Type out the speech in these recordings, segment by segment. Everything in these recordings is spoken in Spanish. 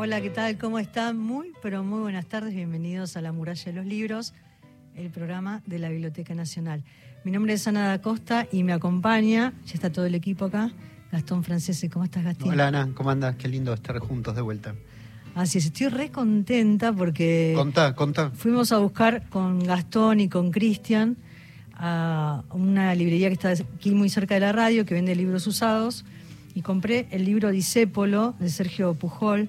Hola, ¿qué tal? ¿Cómo están? Muy, pero muy buenas tardes. Bienvenidos a La Muralla de los Libros, el programa de la Biblioteca Nacional. Mi nombre es Ana da Costa y me acompaña, ya está todo el equipo acá, Gastón Francese. ¿Cómo estás, Gastón? Hola, Ana. ¿Cómo andas? Qué lindo estar juntos de vuelta. Así es, estoy re contenta porque... Contá, contá. Fuimos a buscar con Gastón y con Cristian a una librería que está aquí muy cerca de la radio, que vende libros usados, y compré el libro Disépolo de Sergio Pujol,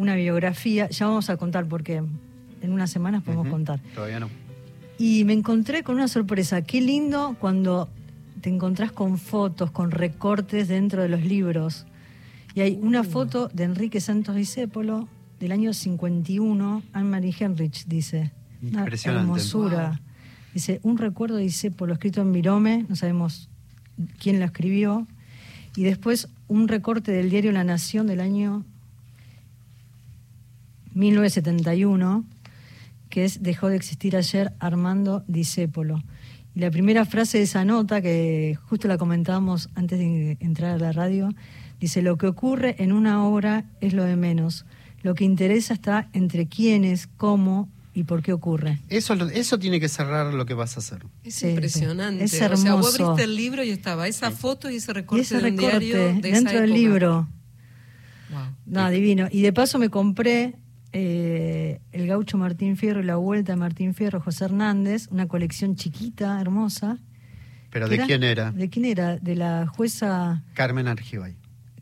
una biografía. Ya vamos a contar porque en unas semanas podemos contar. Todavía no. Y me encontré con una sorpresa. Qué lindo cuando te encontrás con fotos, con recortes dentro de los libros. Y hay una foto de Enrique Santos Discépolo del año 51, Anne-Marie Henrich dice. Una hermosura. Dice, un recuerdo de Discépolo escrito en Virome, no sabemos quién lo escribió. Y después un recorte del diario La Nación del año 1971 que es dejó de existir ayer Armando Discépolo. Y la primera frase de esa nota, que justo la comentábamos antes de entrar a la radio, dice, lo que ocurre en una obra es lo de menos. Lo que interesa está entre quiénes, cómo y por qué ocurre. Eso, eso tiene que cerrar lo que vas a hacer. Es Sí, impresionante. sí. Es O sea, vos hermoso. abriste el libro y estaba esa foto y ese Y recorte ese de un recorte diario de esa dentro del libro, Wow. no, divino. Y de paso me compré eh, El gaucho Martín Fierro y La vuelta de Martín Fierro, José Hernández, una colección chiquita, hermosa. Pero ¿Qué ¿de quién era? ¿De quién era? De la jueza Carmen Argibay,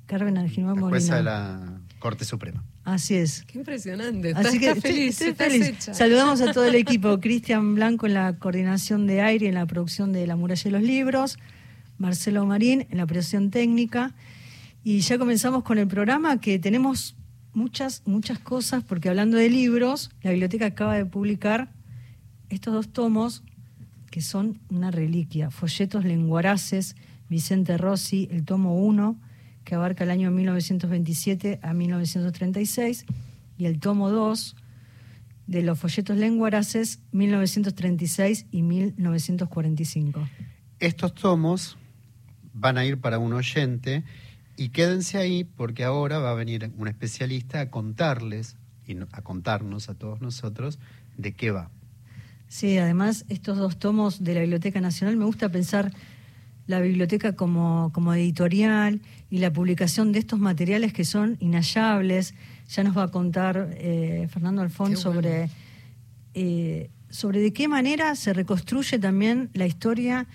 Carmen Arginó la Molina. jueza de la Corte Suprema. Así es. Qué impresionante. Estás, Así que feliz. estoy estás feliz. hecha. Saludamos a todo el equipo. Cristian Blanco en la coordinación de aire y en la producción de La Muralla de los Libros. Marcelo Marín en la operación técnica. Y ya comenzamos con el programa que tenemos muchas, muchas cosas, porque hablando de libros, la biblioteca acaba de publicar estos dos tomos que son una reliquia. Folletos lenguaraces, Vicente Rossi, el tomo 1, que abarca el año 1927 a 1936, y el tomo 2 de los folletos lenguaraces, 1936 y 1945. Estos tomos van a ir para un oyente y quédense ahí porque ahora va a venir un especialista a contarles y a contarnos a todos nosotros de qué va. Sí, además estos dos tomos de la Biblioteca Nacional, me gusta pensar la biblioteca como, como editorial y la publicación de estos materiales que son inhallables. Ya nos va a contar eh, Fernando Alfón Qué sobre, eh, sobre de qué manera se reconstruye también la historia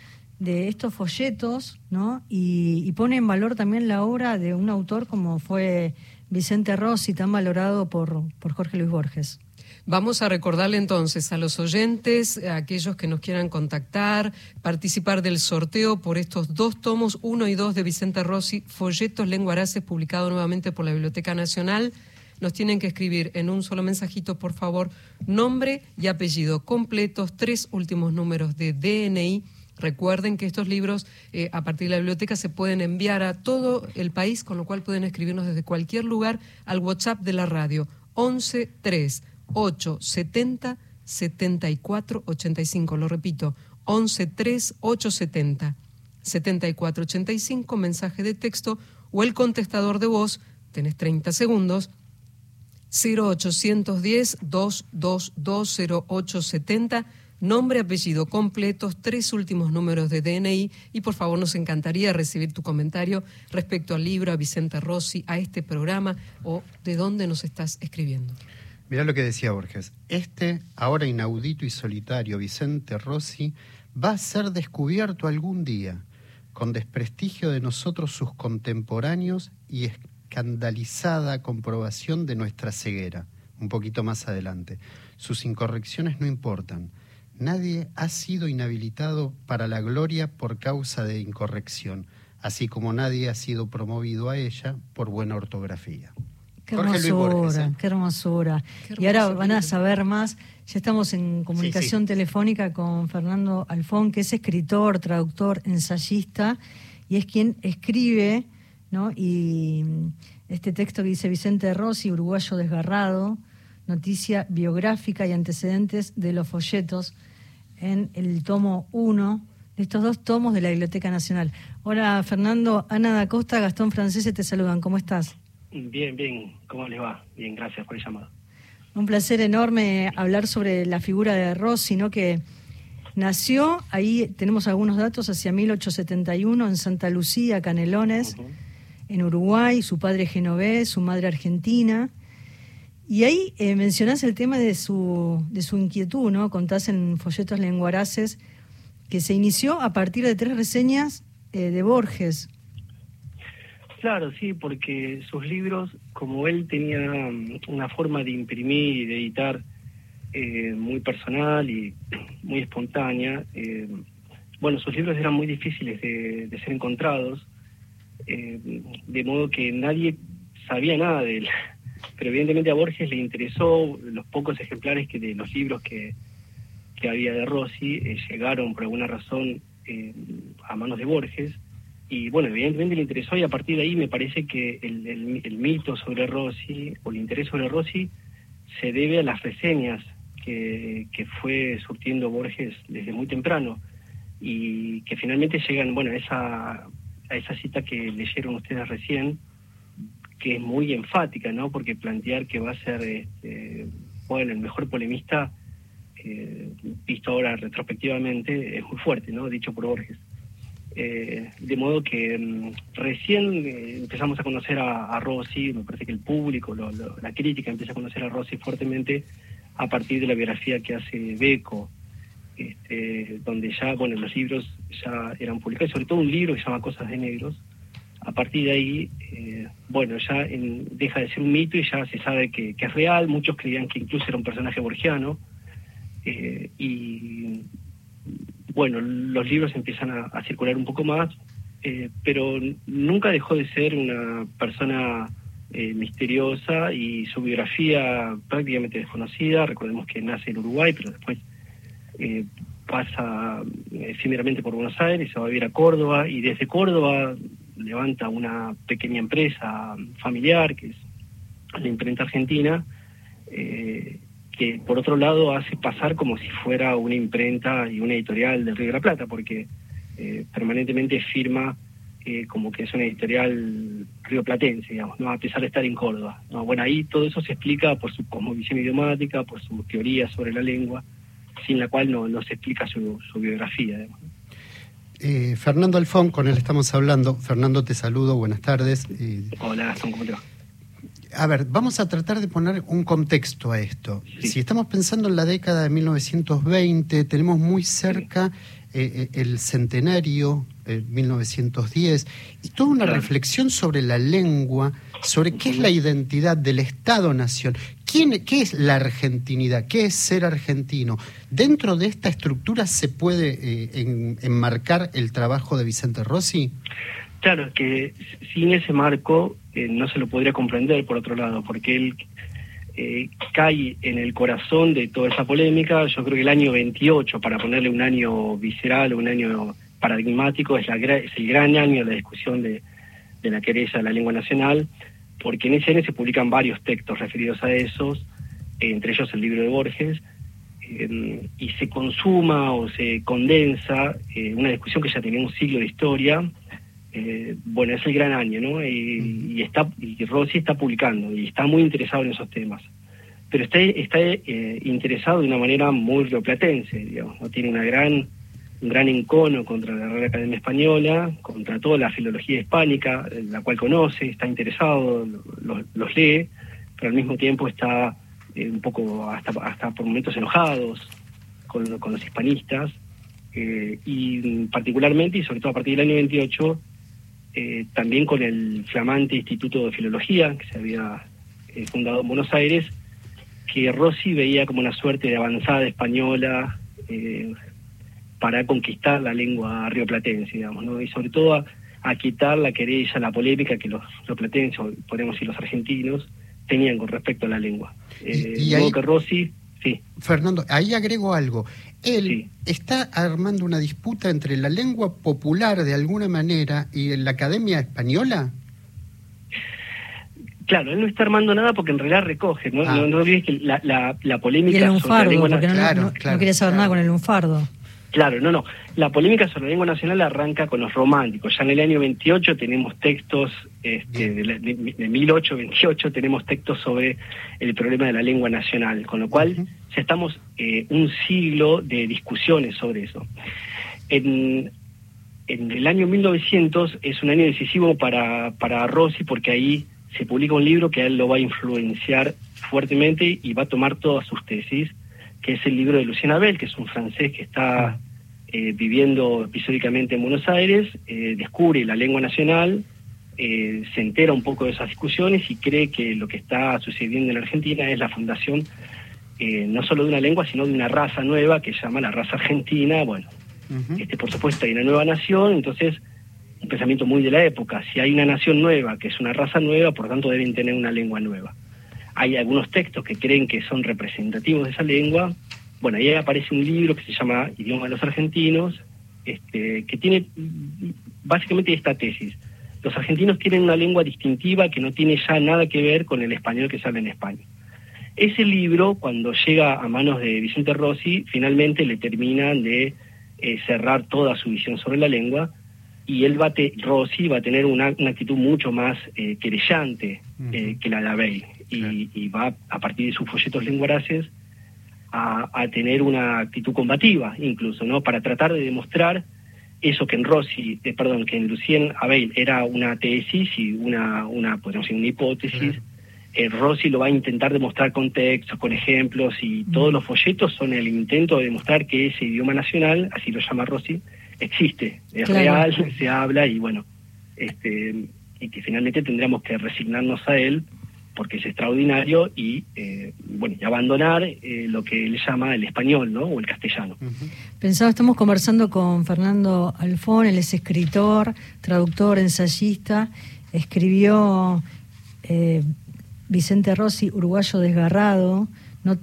de estos folletos, ¿no? Y, pone en valor también la obra de un autor como fue Vicente Rossi, tan valorado por, por Jorge Luis Borges. Vamos a recordarle entonces a los oyentes, a aquellos que nos quieran contactar, participar del sorteo por estos dos tomos, uno y dos de Vicente Rossi, Folletos Lenguaraces, publicado nuevamente por la Biblioteca Nacional. Nos tienen que escribir en un solo mensajito, por favor, nombre y apellido completos, tres últimos números de DNI. Recuerden que estos libros eh, a partir de la biblioteca se pueden enviar a todo el país, con lo cual pueden escribirnos desde cualquier lugar al WhatsApp de la radio 11 3 870 74 85. Lo repito, 11 3 870 74 85, mensaje de texto o el contestador de voz, tenés 30 segundos, 0810 222 0870 nombre, apellido completos, tres últimos números de DNI y por favor nos encantaría recibir tu comentario respecto al libro, a Vicente Rossi, a este programa o de dónde nos estás escribiendo. Mirá lo que decía Borges. Este, ahora inaudito y solitario Vicente Rossi, va a ser descubierto algún día, con desprestigio de nosotros sus contemporáneos y escandalizada comprobación de nuestra ceguera. Un poquito más adelante. Sus incorrecciones no importan. Nadie ha sido inhabilitado para la gloria por causa de incorrección, así como nadie ha sido promovido a ella por buena ortografía. Qué Luis hermosura, Borges, ¿eh? qué hermosura. Qué y ahora van a saber más. Ya estamos en comunicación telefónica con Fernando Alfón, que es escritor, traductor, ensayista, y es quien escribe, ¿no? Y mm, este texto que dice Vicente Rossi, uruguayo desgarrado, noticia biográfica y antecedentes de los folletos en el tomo 1 de estos dos tomos de la Biblioteca Nacional. Hola Fernando, Ana da Costa, Gastón Francese te saludan, ¿cómo estás? Bien, bien. ¿Cómo les va? Bien, gracias por el llamado. Un placer enorme hablar sobre la figura de Rossi, ¿no? Que nació, ahí tenemos algunos datos, hacia 1871 en Santa Lucía, Canelones, en Uruguay, su padre genovés, su madre argentina. Y ahí eh, mencionás el tema de su, de su inquietud, ¿no? Contás en Folletos Lenguaraces que se inició a partir de tres reseñas eh, de Borges. Claro, sí, porque sus libros, como él tenía mm, una forma de imprimir y de editar eh, muy personal y muy espontánea, eh, bueno, sus libros eran muy difíciles de, ser encontrados, de modo que nadie sabía nada de él. Pero evidentemente a Borges le interesó los pocos ejemplares que de los libros que, que había de Rossi eh, llegaron por alguna razón eh, a manos de Borges. Y bueno, evidentemente le interesó y a partir de ahí me parece que el, el, mito sobre Rossi o el interés sobre Rossi se debe a las reseñas que, que fue surtiendo Borges desde muy temprano y que finalmente llegan, bueno, a esa, a esa cita que leyeron ustedes recién, que es muy enfática, ¿no? Porque plantear que va a ser, este, bueno, el mejor polemista eh, visto ahora retrospectivamente, es muy fuerte, ¿no? Dicho por Borges. Eh, de modo que mm, recién eh, empezamos a conocer a, Rossi, me parece que el público, la crítica empieza a conocer a Rossi fuertemente a partir de la biografía que hace Beco, este, donde ya, bueno, los libros ya eran publicados, sobre todo un libro que se llama Cosas de Negros. A partir de ahí, bueno, ya deja de ser un mito y ya se sabe que, es real. Muchos creían que incluso era un personaje borgiano. Eh, y bueno, los libros empiezan a, circular un poco más, eh, pero nunca dejó de ser una persona eh, misteriosa y su biografía prácticamente desconocida. Recordemos que nace en Uruguay, pero después pasa efímeramente por Buenos Aires, se va a vivir a Córdoba y desde Córdoba levanta una pequeña empresa familiar que es la imprenta argentina. Eh, que por otro lado hace pasar como si fuera una imprenta y una editorial del Río de la Plata, porque eh, permanentemente firma eh, como que es una editorial rioplatense, digamos, ¿no? a pesar de estar en Córdoba. ¿no? Bueno, ahí todo eso se explica por su cosmovisión idiomática, por su teoría sobre la lengua, sin la cual no, no se explica su, biografía. Eh, Fernando Alfón, con él estamos hablando. Fernando, te saludo, buenas tardes. Hola, Gastón, ¿cómo te va? a ver, vamos a tratar de poner un contexto a esto. Si estamos pensando en la década de 1920, tenemos muy cerca eh, el centenario, 1910, y toda una reflexión sobre la lengua, sobre qué es la identidad del Estado-nación, qué es la argentinidad, qué es ser argentino. Dentro de esta estructura se puede eh, enmarcar el trabajo de Vicente Rossi. Claro, que sin ese marco eh, no se lo podría comprender, por otro lado, porque él eh, cae en el corazón de toda esa polémica. Yo creo que el año 28, para ponerle un año visceral, un año paradigmático, es, la, es el gran año de la discusión de, la querella de la lengua nacional, porque en ese año se publican varios textos referidos a esos, entre ellos el libro de Borges, eh, y se consuma o se condensa una discusión que ya tenía un siglo de historia, eh, bueno, es el gran año, ¿no? Y, está, y Rossi está publicando y está muy interesado en esos temas. Pero está, está eh, interesado de una manera muy rioplatense, digamos, ¿no? Tiene una gran, un gran encono contra la Real Academia Española, contra toda la filología hispánica, la cual conoce, está interesado, los lee, pero al mismo tiempo está eh, un poco, hasta, hasta por momentos enojados con, los hispanistas. y particularmente, y sobre todo a partir del año 28, eh, también con el flamante Instituto de Filología que se había eh, fundado en Buenos Aires, que Rossi veía como una suerte de avanzada española eh, para conquistar la lengua rioplatense, digamos, ¿no? y sobre todo a, quitar la querella, la polémica que los rioplatenses, o podemos decir los argentinos, tenían con respecto a la lengua. y, que Rossi Sí. Fernando, ahí agrego algo. Él está armando una disputa entre la lengua popular de alguna manera y la Academia Española. Claro, él no está armando nada porque en realidad recoge, ¿no? Ah. No, que la, la, polémica y el lunfardo, porque no, claro, no, quería saber nada con el lunfardo. Claro, no, no. La polémica sobre la lengua nacional arranca con los románticos. Ya en el año 28 tenemos textos, este, de, de, de 1828 tenemos textos sobre el problema de la lengua nacional, con lo cual ya estamos eh, un siglo de discusiones sobre eso. En, en el año 1900 es un año decisivo para, para Rossi porque ahí se publica un libro que a él lo va a influenciar fuertemente y va a tomar todas sus tesis que es el libro de Lucien Abel, que es un francés que está eh, viviendo episódicamente en Buenos Aires, eh, descubre la lengua nacional, eh, se entera un poco de esas discusiones y cree que lo que está sucediendo en Argentina es la fundación no solo de una lengua, sino de una raza nueva que se llama la raza argentina. Bueno, este, por supuesto hay una nueva nación, entonces un pensamiento muy de la época. Si hay una nación nueva, que es una raza nueva, por tanto deben tener una lengua nueva hay algunos textos que creen que son representativos de esa lengua. Bueno, ahí aparece un libro que se llama Idioma de los Argentinos, este, que tiene básicamente esta tesis. Los argentinos tienen una lengua distintiva que no tiene ya nada que ver con el español que se habla en España. Ese libro, cuando llega a manos de Vicente Rossi, finalmente le terminan de eh, cerrar toda su visión sobre la lengua y él va a Rossi va a tener una, actitud mucho más eh, querellante eh, que la de Abel y, va a partir de sus folletos lenguaraces a, tener una actitud combativa incluso, ¿no? Para tratar de demostrar eso que en Rossi, eh, perdón, que en Lucien Abel era una tesis y una, una podemos decir, una hipótesis, eh, Rossi lo va a intentar demostrar con textos, con ejemplos, y todos los folletos son el intento de demostrar que ese idioma nacional, así lo llama Rossi, existe, es real, se habla, y bueno, este, y que finalmente tendríamos que resignarnos a él porque es extraordinario y eh, bueno y abandonar eh, lo que él llama el español ¿no? o el castellano. Pensaba, estamos conversando con Fernando Alfón, él es escritor, traductor, ensayista, escribió eh, Vicente Rossi, Uruguayo Desgarrado,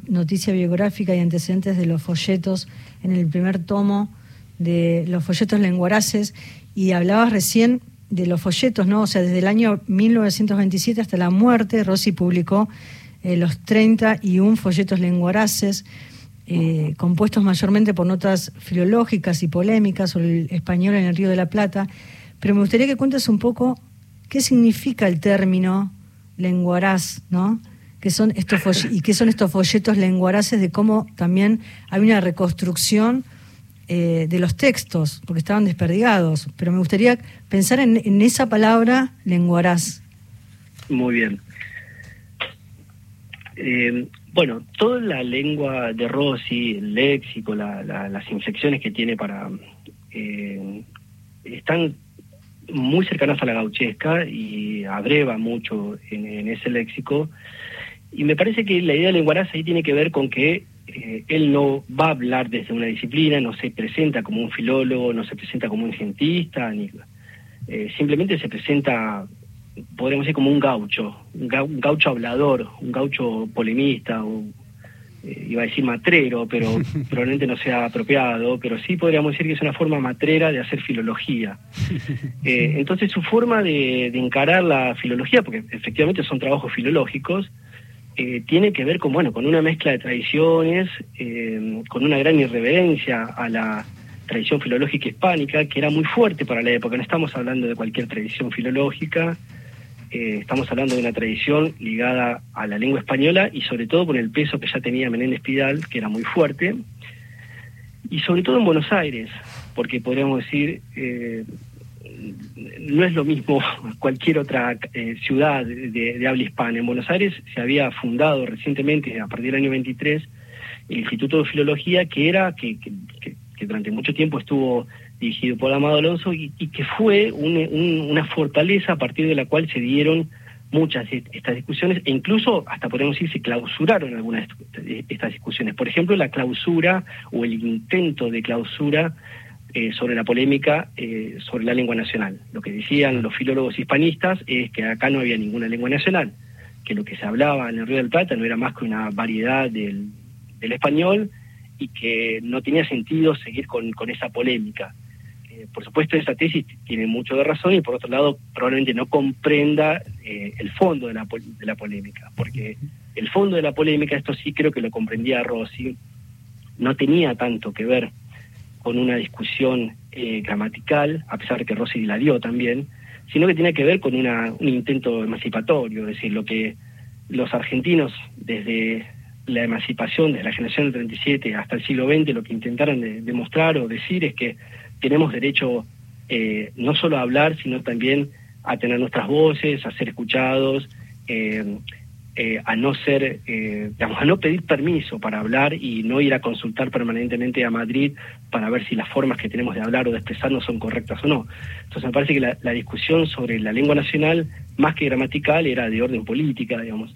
noticia biográfica y antecedentes de los folletos en el primer tomo de los folletos lenguaraces y hablabas recién de los folletos, ¿no? O sea, desde el año 1927 hasta la muerte, Rossi publicó eh, los 31 folletos lenguaraces, eh, compuestos mayormente por notas filológicas y polémicas sobre el español en el Río de la Plata. Pero me gustaría que cuentes un poco qué significa el término lenguaraz, ¿no? ¿Qué son estos y qué son estos folletos lenguaraces, de cómo también hay una reconstrucción eh, de los textos, porque estaban desperdigados, pero me gustaría pensar en, esa palabra lenguaraz. Muy bien. Eh, bueno, toda la lengua de Rossi, el léxico, las inflexiones que tiene para... Eh, están muy cercanas a la gauchesca y abreva mucho en, en, ese léxico. Y me parece que la idea de lenguaraz ahí tiene que ver con que eh, él no va a hablar desde una disciplina, no se presenta como un filólogo, no se presenta como un cientista, ni, eh, simplemente se presenta, podríamos decir, como un gaucho, un, gaucho hablador, un gaucho polemista, eh, iba a decir matrero, pero probablemente no sea apropiado, pero sí podríamos decir que es una forma matrera de hacer filología. entonces su forma de encarar la filología, porque efectivamente son trabajos filológicos, eh, tiene que ver con, bueno, con una mezcla de tradiciones, eh, con una gran irreverencia a la tradición filológica hispánica, que era muy fuerte para la época. No estamos hablando de cualquier tradición filológica, eh, estamos hablando de una tradición ligada a la lengua española y sobre todo con el peso que ya tenía Menéndez Pidal, que era muy fuerte, y sobre todo en Buenos Aires, porque podríamos decir, no es lo mismo cualquier otra eh, ciudad de, habla hispana. En Buenos Aires se había fundado recientemente, a partir del año 23, el Instituto de Filología, que era, que, durante mucho tiempo estuvo dirigido por Amado Alonso y, que fue una fortaleza a partir de la cual se dieron muchas de estas discusiones e incluso hasta podemos decir se clausuraron algunas de estas discusiones. Por ejemplo, la clausura o el intento de clausura eh, sobre la polémica eh, sobre la lengua nacional. Lo que decían los filólogos hispanistas es que acá no había ninguna lengua nacional, que lo que se hablaba en el Río del Plata no era más que una variedad del, español y que no tenía sentido seguir con, esa polémica. Eh, por supuesto, esa tesis tiene mucho de razón y por otro lado probablemente no comprenda el fondo de la, de la polémica, porque el fondo de la polémica, esto sí creo que lo comprendía Rossi, no tenía tanto que ver con una discusión eh, gramatical, a pesar de que Rossi la dio también, sino que tiene que ver con una, un intento emancipatorio, es decir, lo que los argentinos desde la emancipación, desde la generación del 37 hasta el siglo XX, lo que intentaron demostrar o decir es que tenemos derecho eh, no solo a hablar, sino también a tener nuestras voces, a ser escuchados, eh, eh, a no ser, eh, digamos, a no pedir permiso para hablar y no ir a consultar permanentemente a Madrid para ver si las formas que tenemos de hablar o de expresarnos son correctas o no. Entonces me parece que la, discusión sobre la lengua nacional, más que gramatical, era de orden política, digamos.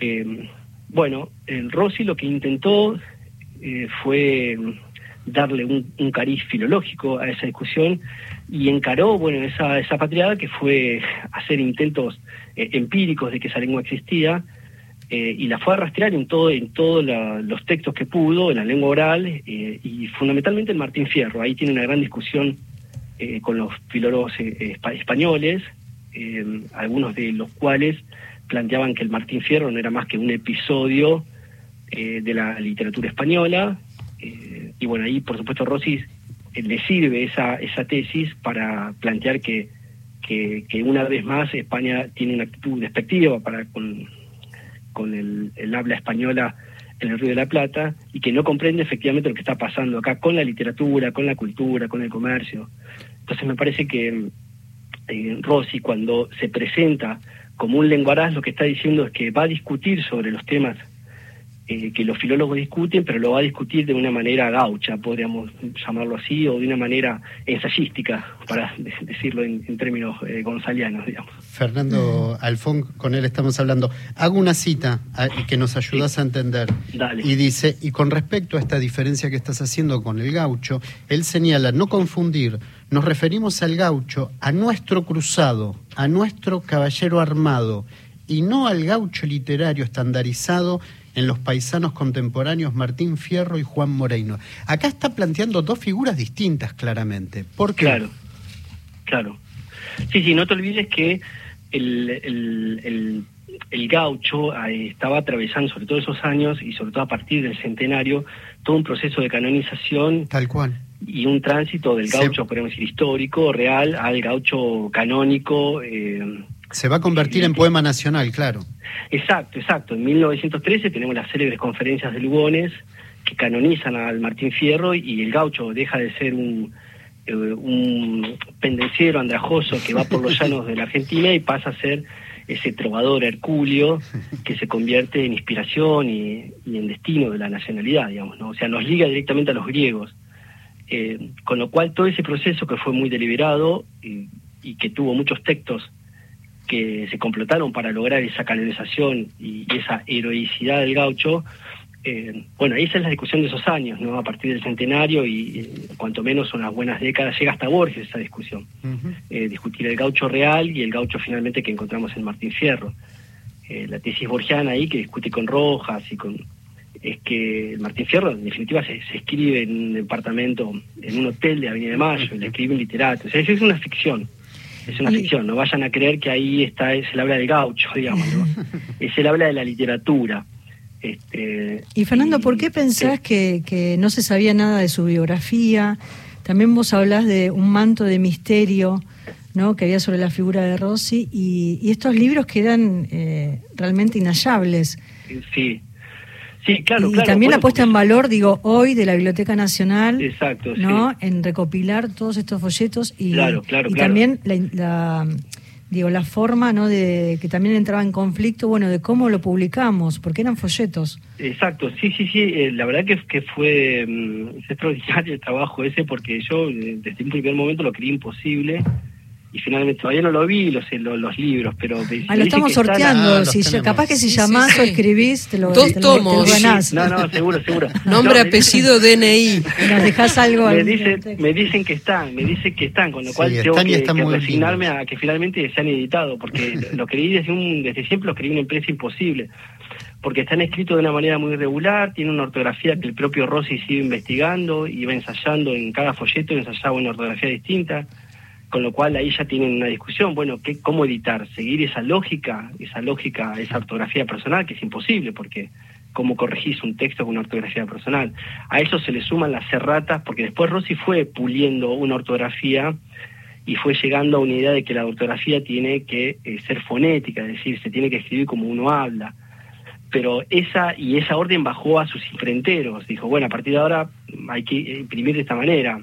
Eh, bueno, el Rossi lo que intentó eh, fue darle un, cariz filológico a esa discusión y encaró, bueno, esa, esa patriada que fue hacer intentos eh, empíricos de que esa lengua existía eh, y la fue a rastrear en todo en todos los textos que pudo, en la lengua oral eh, y fundamentalmente en Martín Fierro. Ahí tiene una gran discusión con los filólogos españoles, algunos de los cuales planteaban que el Martín Fierro no era más que un episodio de la literatura española y bueno, ahí por supuesto Rossi le sirve esa, esa tesis para plantear que, que, que, una vez más España tiene una actitud despectiva para con, con el, el, habla española en el Río de la Plata y que no comprende efectivamente lo que está pasando acá con la literatura, con la cultura, con el comercio. Entonces me parece que eh, Rossi cuando se presenta como un lenguaraz lo que está diciendo es que va a discutir sobre los temas eh, que los filólogos discuten, pero lo va a discutir de una manera gaucha, podríamos llamarlo así, o de una manera ensayística, para de decirlo en, en términos eh, gonzalianos, digamos. Fernando mm. Alfón, con él estamos hablando. Hago una cita a, que nos ayudas sí. a entender. Dale. Y dice, y con respecto a esta diferencia que estás haciendo con el gaucho, él señala, no confundir, nos referimos al gaucho, a nuestro cruzado, a nuestro caballero armado, y no al gaucho literario estandarizado en los paisanos contemporáneos Martín Fierro y Juan Moreino. Acá está planteando dos figuras distintas claramente. ¿Por qué? Claro, claro. Sí, sí, no te olvides que el, el, el, el gaucho estaba atravesando, sobre todo esos años y sobre todo a partir del centenario, todo un proceso de canonización. Tal cual. Y un tránsito del gaucho, sí. podemos decir, histórico, real, al gaucho canónico. Eh, se va a convertir en poema nacional, claro. Exacto, exacto. En 1913 tenemos las célebres conferencias de Lugones que canonizan al Martín Fierro y el gaucho deja de ser un, eh, un pendenciero andrajoso que va por los llanos de la Argentina y pasa a ser ese trovador hercúleo que se convierte en inspiración y, y, en destino de la nacionalidad, digamos, ¿no? O sea, nos liga directamente a los griegos. Eh, con lo cual todo ese proceso que fue muy deliberado y, y que tuvo muchos textos que se complotaron para lograr esa canonización y esa heroicidad del gaucho, eh, bueno, esa es la discusión de esos años, ¿no? A partir del centenario y eh, cuanto menos unas buenas décadas llega hasta Borges esa discusión. Uh -huh. eh, discutir el gaucho real y el gaucho finalmente que encontramos en Martín Fierro. Eh, la tesis borgiana ahí que discute con Rojas y con es que Martín Fierro en definitiva se, se escribe en un departamento, en un hotel de Avenida de Mayo, le escribe un literato, o sea, eso es una ficción es una ficción, no vayan a creer que ahí está, es el habla del gaucho, digamos, ¿no? es el habla de la literatura. Este, y Fernando, y, ¿por qué pensás que, que no se sabía nada de su biografía? También vos hablás de un manto de misterio ¿no? que había sobre la figura de Rossi y, y estos libros que eran eh, realmente inhallables. Sí, Sí, claro, y claro, también bueno, la puesta en valor, digo, hoy de la Biblioteca Nacional, exacto, ¿no? Sí. En recopilar todos estos folletos y, claro, claro, y también la, la, digo, la forma, ¿no? De que también entraba en conflicto, bueno, de cómo lo publicamos, porque eran folletos. Exacto, sí, sí, sí. Eh, la verdad que, que fue um, extraordinario el trabajo ese, porque yo eh, desde un primer momento lo creí imposible y finalmente todavía no lo vi los, los, los libros, pero... Ah, lo estamos sorteando, ah, si capaz que si llamás sí, sí. o escribís, te lo, Dos te tomos. Te lo no, no, seguro, seguro. Nombre, no, apellido, DNI. Nos dejás algo. Me, dice, me dicen que están, me dicen que están, con lo cual tengo que, que resignarme a que finalmente se han editado, porque lo creí desde, un, desde siempre, lo creí una empresa imposible porque están escritos de una manera muy irregular, tiene una ortografía que el propio Rossi sigue investigando, y va ensayando en cada folleto, ensayaba una ortografía distinta, con lo cual ahí ya tienen una discusión, bueno, ¿qué, ¿cómo editar? ¿Seguir esa lógica, esa lógica, esa ortografía personal, que es imposible, porque cómo corregís un texto con una ortografía personal. A eso se le suman las erratas, porque después Rossi fue puliendo una ortografía y fue llegando a una idea de que la ortografía tiene que eh, ser fonética, es decir, se tiene que escribir como uno habla. Pero esa y esa orden bajó a sus imprenteros, dijo, bueno, a partir de ahora hay que imprimir de esta manera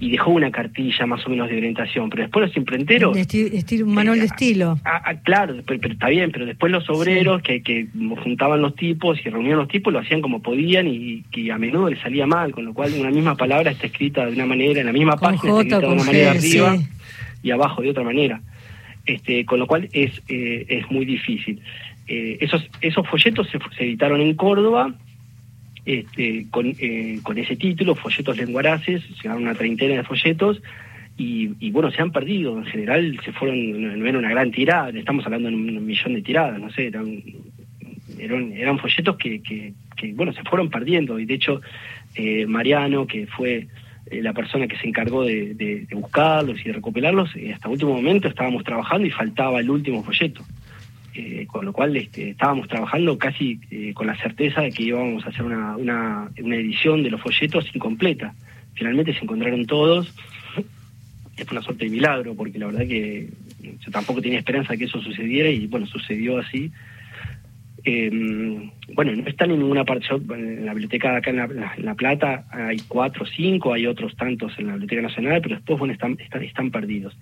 y dejó una cartilla más o menos de orientación, pero después los imprenteros... un manual de eh, estilo. claro, pero, está bien, pero después los obreros que, que juntaban los tipos y reunían los tipos lo hacían como podían y, que a menudo les salía mal, con lo cual una misma palabra está escrita de una manera, en la misma página está escrita de una manera arriba y abajo de otra manera. Este, con lo cual es, eh, es muy difícil. Eh, esos, esos folletos se, se editaron en Córdoba este, con, eh, con ese título, folletos lenguaraces, llegaron una treintena de folletos, y, bueno, se han perdido, en general se fueron, no, era una gran tirada, estamos hablando de un, millón de tiradas, no sé, eran, eran, folletos que, que, bueno, se fueron perdiendo, y de hecho eh, Mariano, que fue eh, la persona que se encargó de, buscarlos y de recopilarlos, hasta último momento estábamos trabajando y faltaba el último folleto. Eh, con lo cual este, estábamos trabajando casi eh, con la certeza de que íbamos a hacer una, una, edición de los folletos incompleta. Finalmente se encontraron todos, es una suerte de milagro, porque la verdad que yo tampoco tenía esperanza de que eso sucediera y bueno, sucedió así. Eh, bueno, no están en ninguna parte, en la biblioteca acá en la, Plata hay cuatro o cinco, hay otros tantos en la Biblioteca Nacional, pero después bueno, están, están perdidos.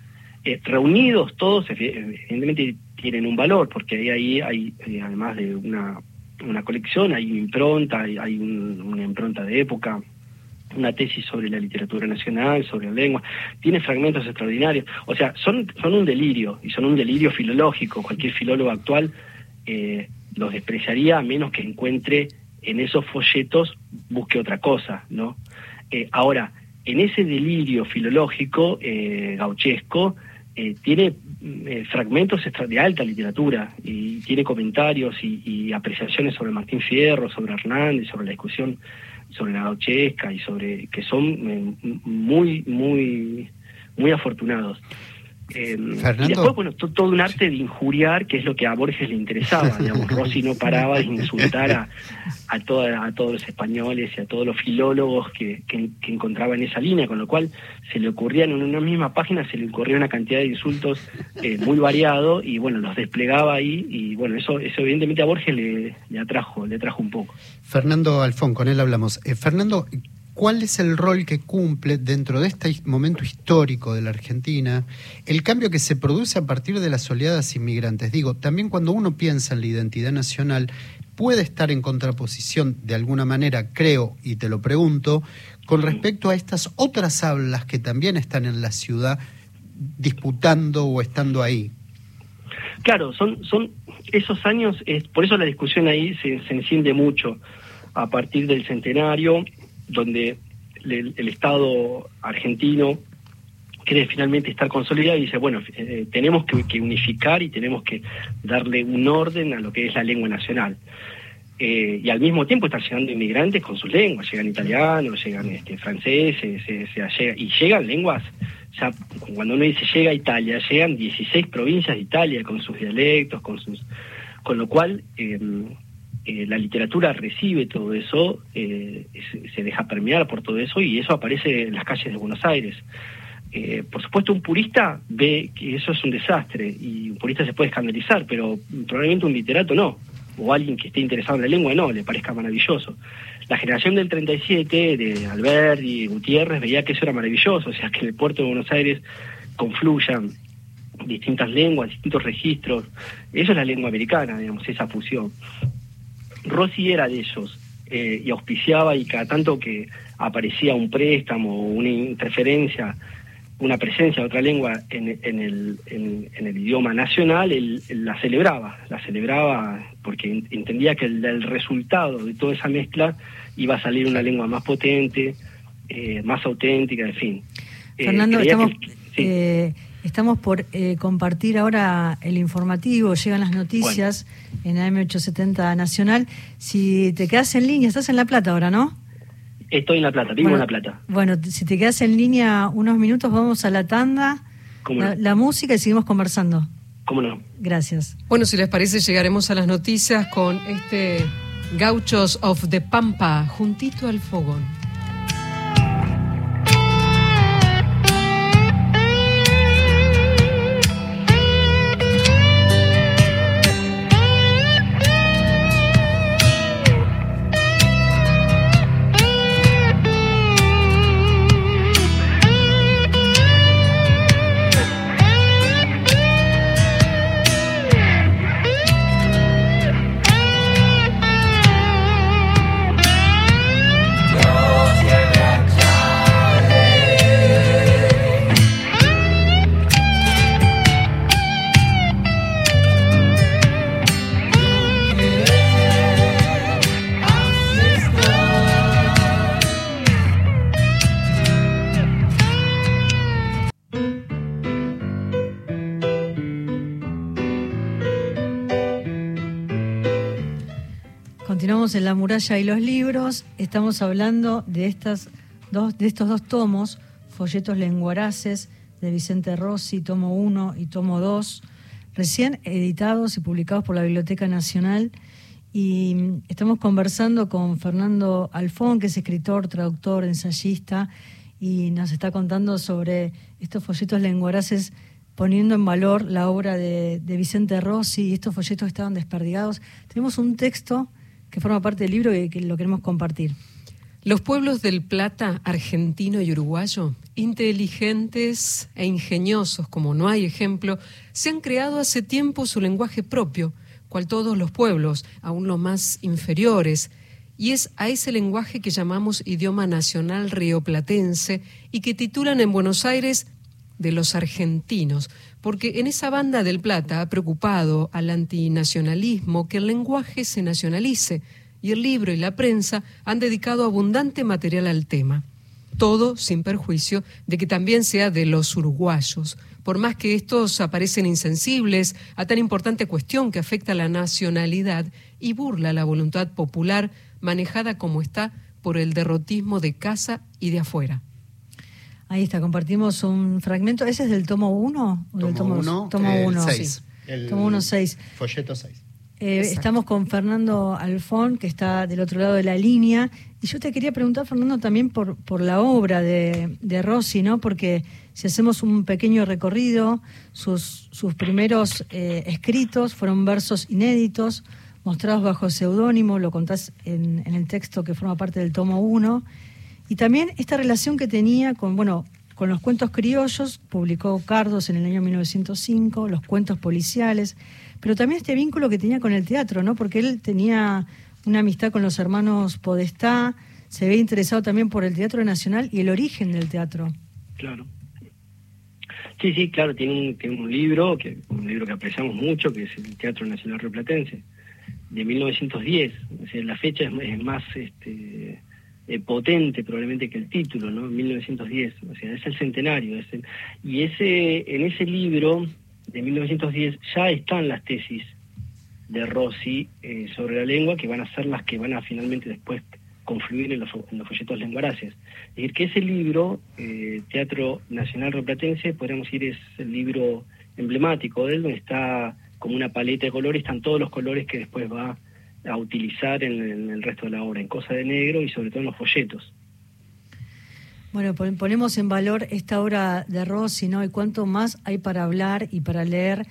Reunidos todos, evidentemente tienen un valor, porque ahí, hay, eh, además de una, una colección, hay impronta, hay, una impronta de época, una tesis sobre la literatura nacional, sobre la lengua, tiene fragmentos extraordinarios. O sea, son, son un delirio, y son un delirio filológico. Cualquier filólogo actual eh, los despreciaría a menos que encuentre en esos folletos, busque otra cosa, ¿no? Eh, ahora, en ese delirio filológico eh, gauchesco, eh, tiene eh, fragmentos de alta literatura y tiene comentarios y, apreciaciones sobre Martín Fierro, sobre Hernández, sobre la discusión sobre la gauchesca y sobre que son eh, muy, muy, muy afortunados. Eh, y después, bueno, todo un arte de injuriar, que es lo que a Borges le interesaba. Digamos, Rossi no paraba de insultar a, a, a todos los españoles y a todos los filólogos que, que, encontraba en esa línea, con lo cual se le ocurrían en una misma página, se le ocurría una cantidad de insultos eh, muy variado y bueno, los desplegaba ahí y bueno, eso, eso evidentemente a Borges le, le atrajo, le atrajo un poco. Fernando Alfón, con él hablamos. Eh, Fernando, ¿Cuál es el rol que cumple dentro de este momento histórico de la Argentina el cambio que se produce a partir de las oleadas inmigrantes? Digo, también cuando uno piensa en la identidad nacional, puede estar en contraposición de alguna manera, creo, y te lo pregunto, con respecto a estas otras hablas que también están en la ciudad disputando o estando ahí. Claro, son, son esos años, es, por eso la discusión ahí se, se enciende mucho a partir del centenario donde el, Estado argentino quiere finalmente estar consolidado y dice, bueno, eh, tenemos que, unificar y tenemos que darle un orden a lo que es la lengua nacional. Eh, y al mismo tiempo están llegando inmigrantes con sus lenguas, llegan italianos, llegan este, franceses, y llegan lenguas, ya cuando uno dice llega a Italia, llegan 16 provincias de Italia con sus dialectos, con sus con lo cual eh, eh, la literatura recibe todo eso, eh, se, deja permear por todo eso y eso aparece en las calles de Buenos Aires. Eh, por supuesto, un purista ve que eso es un desastre y un purista se puede escandalizar, pero probablemente un literato no, o alguien que esté interesado en la lengua no, le parezca maravilloso. La generación del 37 de Alberti y Gutiérrez veía que eso era maravilloso, o sea, que en el puerto de Buenos Aires confluyan distintas lenguas, distintos registros. Eso es la lengua americana, digamos, esa fusión. Rossi era de ellos eh, y auspiciaba y cada tanto que aparecía un préstamo, una interferencia, una presencia de otra lengua en, el, en, el, idioma nacional, él, la celebraba, la celebraba porque entendía que el, resultado de toda esa mezcla iba a salir una lengua más potente, eh, más auténtica, en fin. Eh, Fernando, estamos, Estamos por eh, compartir ahora el informativo, llegan las noticias en AM870 Nacional. Si te quedas en línea, estás en La Plata ahora, ¿no? Estoy en La Plata, vivo en La Plata. Bueno, si te quedas en línea unos minutos, vamos a la tanda, la, música y seguimos conversando. ¿Cómo no? Gracias. Bueno, si les parece, llegaremos a las noticias con este Gauchos of the Pampa, juntito al fogón. En La muralla y los libros. Estamos hablando de, estos dos tomos, Folletos Lenguaraces, de Vicente Rossi, tomo 1 y tomo 2, recién editados y publicados por la Biblioteca Nacional. Y estamos conversando con Fernando Alfón, que es escritor, traductor, ensayista, y nos está contando sobre estos folletos lenguaraces poniendo en valor la obra de, de Vicente Rossi y estos folletos estaban desperdigados. Tenemos un texto que forma parte del libro y que lo queremos compartir. Los pueblos del Plata, argentino y uruguayo, inteligentes e ingeniosos como no hay ejemplo, se han creado hace tiempo su lenguaje propio, cual todos los pueblos, aún los más inferiores, y es a ese lenguaje que llamamos idioma nacional rioplatense y que titulan en Buenos Aires de los argentinos, porque en esa banda del Plata ha preocupado al antinacionalismo que el lenguaje se nacionalice, y el libro y la prensa han dedicado abundante material al tema. Todo sin perjuicio de que también sea de los uruguayos, por más que estos aparecen insensibles a tan importante cuestión que afecta a la nacionalidad y burla la voluntad popular manejada como está por el derrotismo de casa y de afuera. Ahí está, compartimos un fragmento. ¿Ese es del tomo 1? Tomo 1. Tomo 1. 6. Tomo 1, 6. Folleto 6. Eh, estamos con Fernando Alfón, que está del otro lado de la línea. Y yo te quería preguntar, Fernando, también por, por la obra de, de Rossi, ¿no? Porque si hacemos un pequeño recorrido, sus, sus primeros eh, escritos fueron versos inéditos, mostrados bajo seudónimo, lo contás en, en el texto que forma parte del tomo 1. Y también esta relación que tenía con, bueno, con los cuentos criollos, publicó Cardos en el año 1905, los cuentos policiales, pero también este vínculo que tenía con el teatro, ¿no? Porque él tenía una amistad con los hermanos Podestá, se ve interesado también por el Teatro Nacional y el origen del teatro. Claro. Sí, sí, claro, tiene un, tiene un libro, que un libro que apreciamos mucho, que es el Teatro Nacional Replatense, de 1910. O sea, la fecha es, es más este, eh, potente probablemente que el título, ¿no? 1910, o sea, es el centenario. Es y ese, en ese libro de 1910 ya están las tesis de Rossi eh, sobre la lengua, que van a ser las que van a finalmente después confluir en los, folletos lenguaraces. Es decir, que ese libro, eh, Teatro Nacional Replatense, podríamos decir es el libro emblemático de él, donde está como una paleta de colores, están todos los colores que después va a utilizar en, el resto de la obra, en Cosa de Negro y sobre todo en los folletos. Bueno, ponemos en valor esta obra de Rossi, ¿no? Y cuánto más hay para hablar y para leer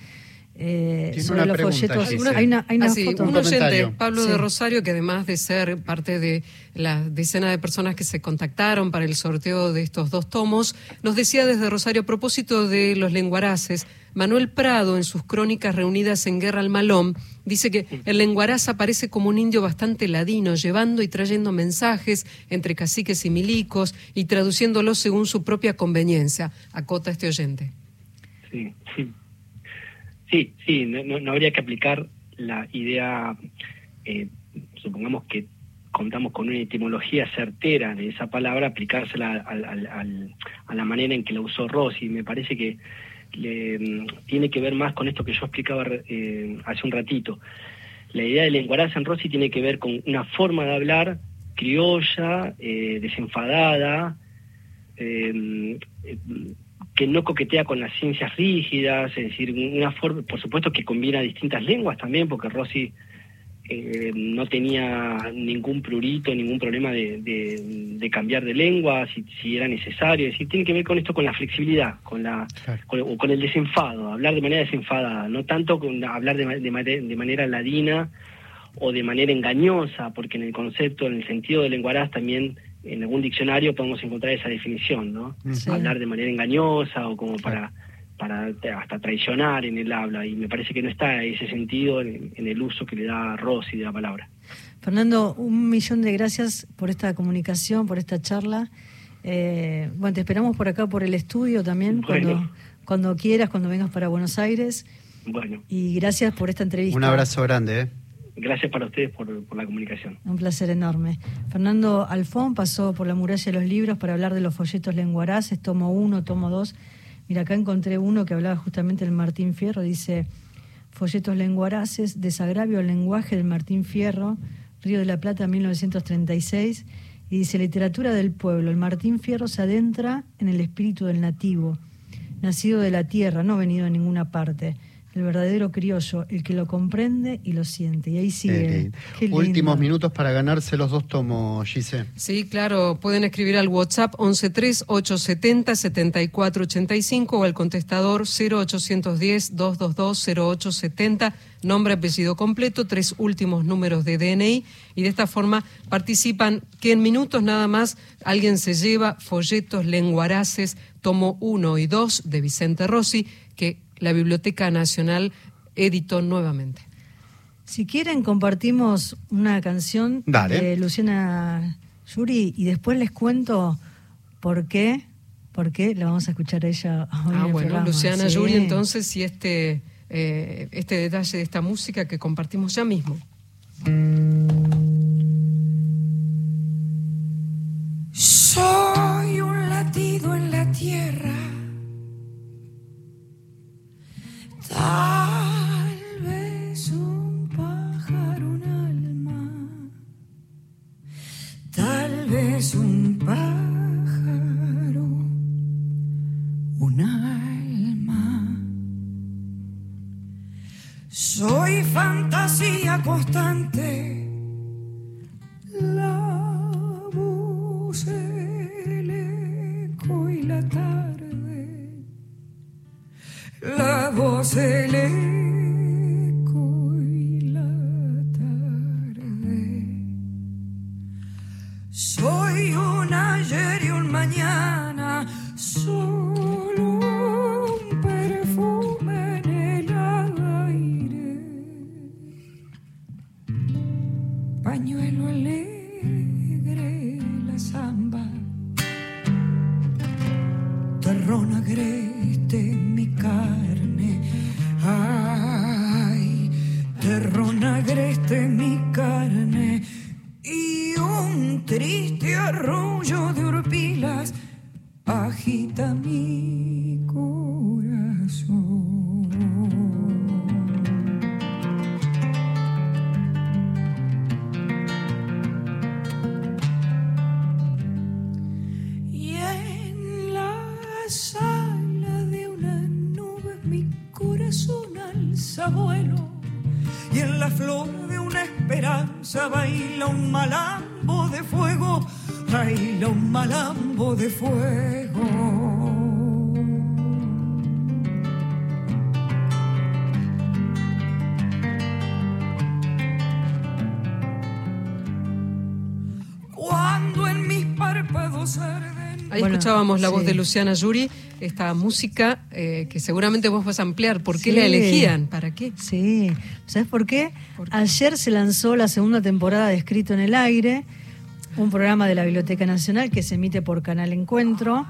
eh, sobre los folletos. Hay una, hay una foto. Un, oyente, Pablo de Rosario, que además de ser parte de la decena de personas que se contactaron para el sorteo de estos dos tomos, nos decía desde Rosario a propósito de los lenguaraces. Manuel Prado, en sus crónicas reunidas en Guerra al Malón, dice que el lenguaraz aparece como un indio bastante ladino, llevando y trayendo mensajes entre caciques y milicos y traduciéndolos según su propia conveniencia. Acota este oyente. Sí, sí. Sí, sí, no, habría que aplicar la idea, eh, supongamos que contamos con una etimología certera de esa palabra, aplicársela a la manera en que la usó Rossi. Me parece que tiene que ver más con esto que yo explicaba eh, hace un ratito. La idea del lenguaraz en Rossi tiene que ver con una forma de hablar criolla, eh, desenfadada, eh, que no coquetea con las ciencias rígidas, es decir, una forma, por supuesto que combina distintas lenguas también, porque Rossi eh, no tenía ningún prurito, ningún problema de, de, cambiar de lengua, si, si, era necesario. Es decir, tiene que ver con esto, con la flexibilidad, con la con, con, el desenfado, hablar de manera desenfadada, no tanto con hablar de, de, de manera ladina o de manera engañosa, porque en el concepto, en el sentido de lenguaraz también en algún diccionario podemos encontrar esa definición, ¿no? Hablar de manera engañosa o como para para hasta traicionar en el habla y me parece que no está ese sentido en, el uso que le da Rossi de la palabra. Fernando, un millón de gracias por esta comunicación, por esta charla. Eh, bueno, te esperamos por acá, por el estudio también, cuando, cuando quieras, cuando vengas para Buenos Aires. Bueno. Y gracias por esta entrevista. Un abrazo grande. ¿eh? Gracias para ustedes por, por, la comunicación. Un placer enorme. Fernando Alfón pasó por la muralla de los libros para hablar de los folletos lenguaraces, tomo uno, tomo dos Mira, acá encontré uno que hablaba justamente del Martín Fierro, dice, folletos lenguaraces, desagravio al lenguaje del Martín Fierro, Río de la Plata, 1936, y dice, literatura del pueblo, el Martín Fierro se adentra en el espíritu del nativo, nacido de la tierra, no venido de ninguna parte el verdadero criollo, el que lo comprende y lo siente. Y ahí sigue. Últimos minutos para ganarse los dos tomos, Gise. Sí, claro, pueden escribir al WhatsApp 113-870-7485 o al contestador 0810-222-0870, nombre, apellido completo, tres últimos números de DNI y de esta forma participan que en minutos nada más alguien se lleva folletos lenguaraces, tomo 1 y 2 de Vicente Rossi, que la Biblioteca Nacional editó nuevamente. Si quieren, compartimos una canción de Luciana Yuri y después les cuento por qué, por qué la vamos a escuchar a ella hoy Ah, bueno, Luciana Yuri, entonces, y este, eh, este detalle de esta música que compartimos ya mismo. Soy un latido en la tierra Tal vez un pájaro, un alma. Tal vez un pájaro, un alma. Soy fantasía constante. Ahí escuchábamos la voz de Luciana Yuri esta música eh, que seguramente vos vas a ampliar. ¿Por qué la elegían? ¿Para qué? Sí, ¿sabes por qué? Ayer se lanzó la segunda temporada de Escrito en el Aire, un programa de la Biblioteca Nacional que se emite por Canal Encuentro,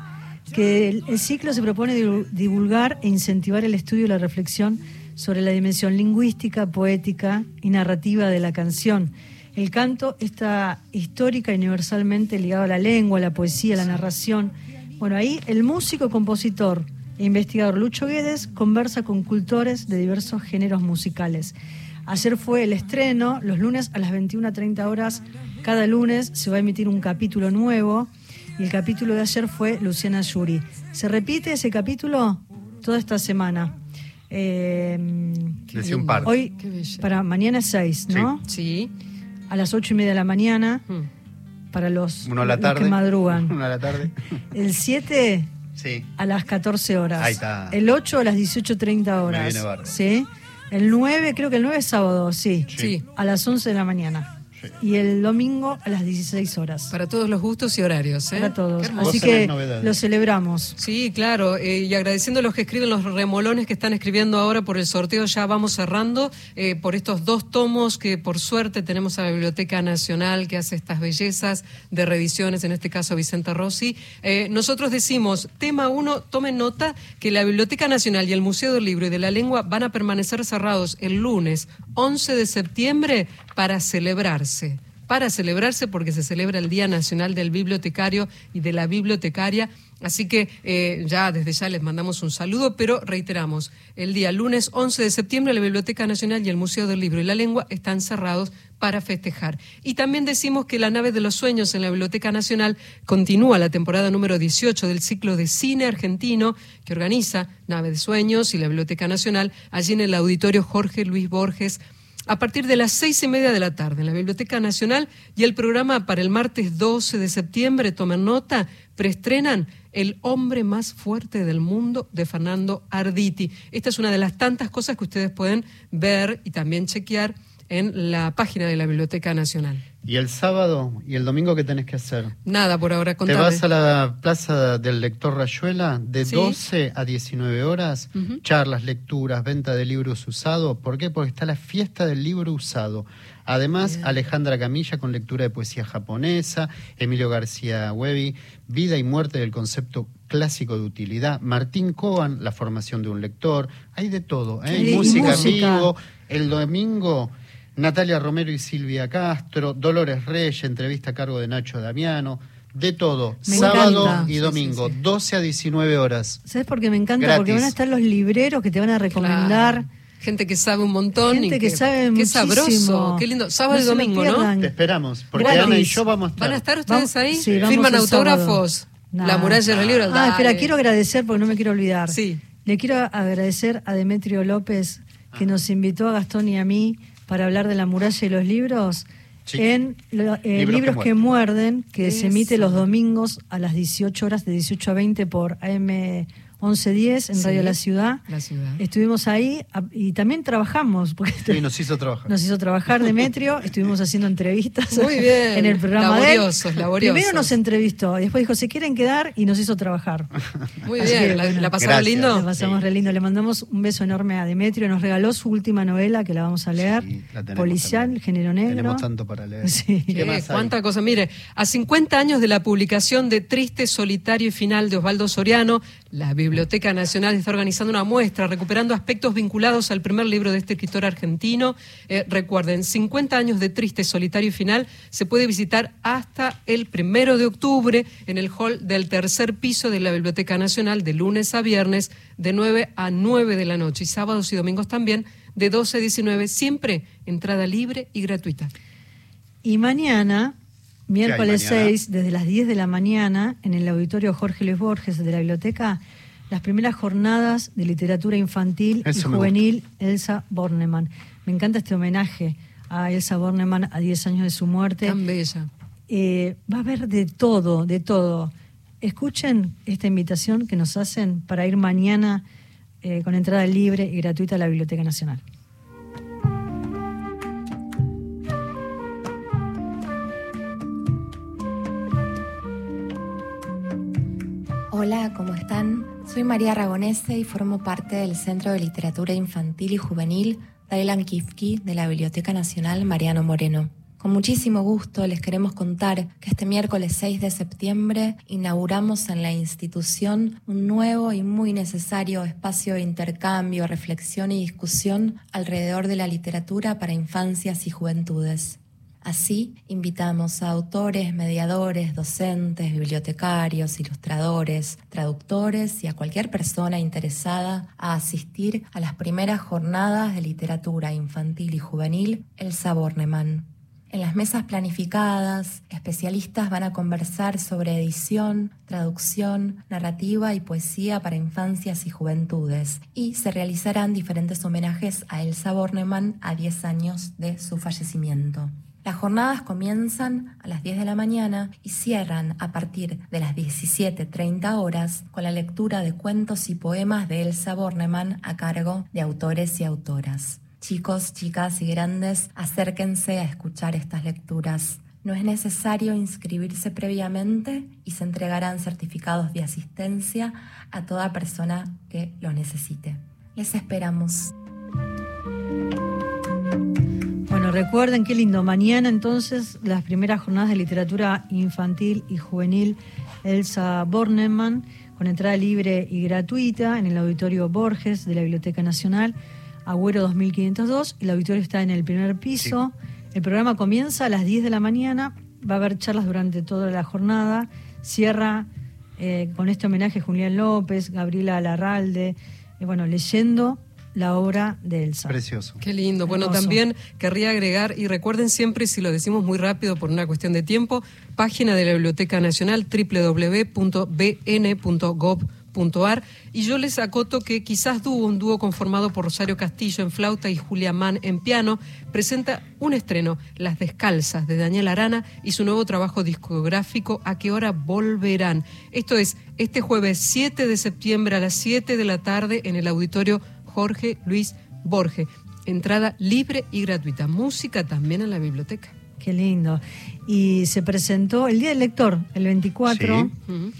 que el, ciclo se propone divulgar e incentivar el estudio y la reflexión sobre la dimensión lingüística, poética y narrativa de la canción. El canto está histórica y universalmente ligado a la lengua, a la poesía, a la narración bueno, ahí el músico, compositor e investigador Lucho Guedes conversa con cultores de diversos géneros musicales. Ayer fue el estreno, los lunes a las 21.30 horas, cada lunes se va a emitir un capítulo nuevo y el capítulo de ayer fue Luciana Yuri. Se repite ese capítulo toda esta semana. Eh, Decía un par. hoy, para mañana es 6, ¿no? Sí. A las ocho y media de la mañana, Mm. para los, Uno a la los tarde. que madrugan. Uno a la tarde. El 7 Sí. a las 14 horas. Ahí está. El 8 a las 18.30 horas. Me viene. Sí. El 9, creo que el 9 es sábado, sí. Sí. A las 11 de la mañana. Y el domingo a las 16 horas. Para todos los gustos y horarios. ¿eh? Para todos. Así que lo celebramos. Sí, claro, eh, y agradeciendo a los que escriben, los remolones que están escribiendo ahora por el sorteo, ya vamos cerrando eh, por estos dos tomos que por suerte tenemos a la Biblioteca Nacional que hace estas bellezas de reediciones, en este caso Vicente Rossi. Eh, nosotros decimos, tema uno, tomen nota que la Biblioteca Nacional y el Museo del Libro y de la Lengua van a permanecer cerrados el lunes 11 de septiembre para celebrarse para celebrarse porque se celebra el Día Nacional del Bibliotecario y de la Bibliotecaria. Así que eh, ya desde ya les mandamos un saludo, pero reiteramos, el día lunes 11 de septiembre la Biblioteca Nacional y el Museo del Libro y la Lengua están cerrados para festejar. Y también decimos que la nave de los sueños en la Biblioteca Nacional continúa la temporada número 18 del ciclo de cine argentino que organiza Nave de Sueños y la Biblioteca Nacional allí en el auditorio Jorge Luis Borges a partir de las seis y media de la tarde en la Biblioteca Nacional y el programa para el martes 12 de septiembre, tomen nota, preestrenan El hombre más fuerte del mundo de Fernando Arditi. Esta es una de las tantas cosas que ustedes pueden ver y también chequear en la página de la Biblioteca Nacional. ¿Y el sábado y el domingo qué tenés que hacer? Nada por ahora, Te contame. vas a la plaza del lector Rayuela de Sí. 12 a 19 horas, charlas, lecturas, venta de libros usados. ¿Por qué? Porque está la fiesta del libro usado. Además, Alejandra Camilla con lectura de poesía japonesa, Emilio García Huevi, Vida y muerte del concepto clásico de utilidad, Martín Coan, la formación de un lector, hay de todo, ¿eh? Música en música. vivo. El domingo Natalia Romero y Silvia Castro, Dolores Reyes, entrevista a cargo de Nacho Damiano, de todo, Me sábado encanta. y Sí, domingo, 12 a 19 horas. ¿Sabes por qué me encanta? Gratis. Porque van a estar los libreros que te van a recomendar. Claro. Gente que sabe un montón. Gente y que sabe Qué muchísimo. sabroso, qué lindo. Sábado No y domingo, ¿no? Te esperamos, porque Gratis. Ana y yo vamos a estar. ¿Van a estar ustedes Vamos- ahí? sí, vamos ¿Firman autógrafos? La Nah. muralla del libro. Ah, espera, quiero agradecer porque no me quiero olvidar. Sí. Le quiero agradecer a Demetrio López que nos invitó a Gastón y a mí para hablar de la muralla y los libros Sí. en lo- eh, Libros Libros, que que, muerden, que se emite los domingos a las 18 horas, de 18 a 20 por AM 1110 en Sí. Radio La Ciudad. La ciudad. Estuvimos ahí a- y también trabajamos, porque Sí, nos hizo trabajar. nos hizo trabajar Demetrio, estuvimos haciendo entrevistas Muy bien, en el programa de él. laboriosos, laboriosos. Primero nos entrevistó, y después dijo, ¿se quieren quedar? Y nos hizo trabajar. Muy Así bien, que, ¿la, bueno. la pasaron Gracias. lindo? La pasamos Sí. re lindo. Le mandamos un beso enorme a Demetrio. Nos regaló su última novela que la vamos a leer. Sí, la tenemos Policial, también. género negro. Tenemos tanto para leer. Sí. ¿Qué Qué, más cuánta cosa. Mire, a 50 años de la publicación de Triste, Solitario y Final de Osvaldo Soriano, la Biblioteca Nacional está organizando una muestra recuperando aspectos vinculados al primer libro de este escritor argentino. Eh, recuerden, 50 años de Triste, Solitario y Final se puede visitar hasta el primero de octubre en el hall del tercer piso de la Biblioteca Nacional de lunes a viernes de 9 a 9 de la noche y sábados y domingos también de 12 a 19, siempre entrada libre y gratuita. Y mañana, miércoles mañana? 6, desde las 10 de la mañana, en el auditorio Jorge Luis Borges de la biblioteca, las primeras jornadas de literatura infantil y Eso juvenil Elsa Bornemann. Me encanta este homenaje a Elsa Bornemann a 10 años de su muerte. Tan bella. Eh, va a haber de todo, de todo. Escuchen esta invitación que nos hacen para ir mañana eh, con entrada libre y gratuita a la Biblioteca Nacional. Hola, ¿cómo están? Soy María Aragonese y formo parte del Centro de Literatura Infantil y Juvenil Dailan Kifki de la Biblioteca Nacional Mariano Moreno. Con muchísimo gusto les queremos contar que este miércoles 6 de septiembre inauguramos en la institución un nuevo y muy necesario espacio de intercambio, reflexión y discusión alrededor de la literatura para infancias y juventudes. Así, invitamos a autores, mediadores, docentes, bibliotecarios, ilustradores, traductores y a cualquier persona interesada a asistir a las primeras jornadas de literatura infantil y juvenil Elsa Bornemann. En las mesas planificadas, especialistas van a conversar sobre edición, traducción, narrativa y poesía para infancias y juventudes, y se realizarán diferentes homenajes a Elsa Bornemann a 10 años de su fallecimiento. Las jornadas comienzan a las 10 de la mañana y cierran a partir de las 17.30 horas con la lectura de cuentos y poemas de Elsa Bornemann a cargo de autores y autoras. Chicos, chicas y grandes, acérquense a escuchar estas lecturas. No es necesario inscribirse previamente y se entregarán certificados de asistencia a toda persona que lo necesite. Les esperamos. Bueno, recuerden qué lindo. Mañana entonces las primeras jornadas de literatura infantil y juvenil Elsa Bornemann con entrada libre y gratuita en el Auditorio Borges de la Biblioteca Nacional Agüero 2502. El auditorio está en el primer piso. El programa comienza a las 10 de la mañana. Va a haber charlas durante toda la jornada. Cierra eh, con este homenaje Julián López, Gabriela Larralde, eh, bueno, leyendo la obra de Elsa. Precioso. Qué lindo. Bueno, también querría agregar, y recuerden siempre, si lo decimos muy rápido por una cuestión de tiempo, página de la Biblioteca Nacional www.bn.gov y yo les acoto que quizás Dúo, un dúo conformado por Rosario Castillo en flauta y Julia Mann en piano, presenta un estreno, Las Descalzas, de Daniel Arana y su nuevo trabajo discográfico, ¿A qué hora volverán? Esto es este jueves 7 de septiembre a las 7 de la tarde en el auditorio Jorge Luis Borges. Entrada libre y gratuita. Música también en la biblioteca. Qué lindo. Y se presentó el Día del Lector, el 24.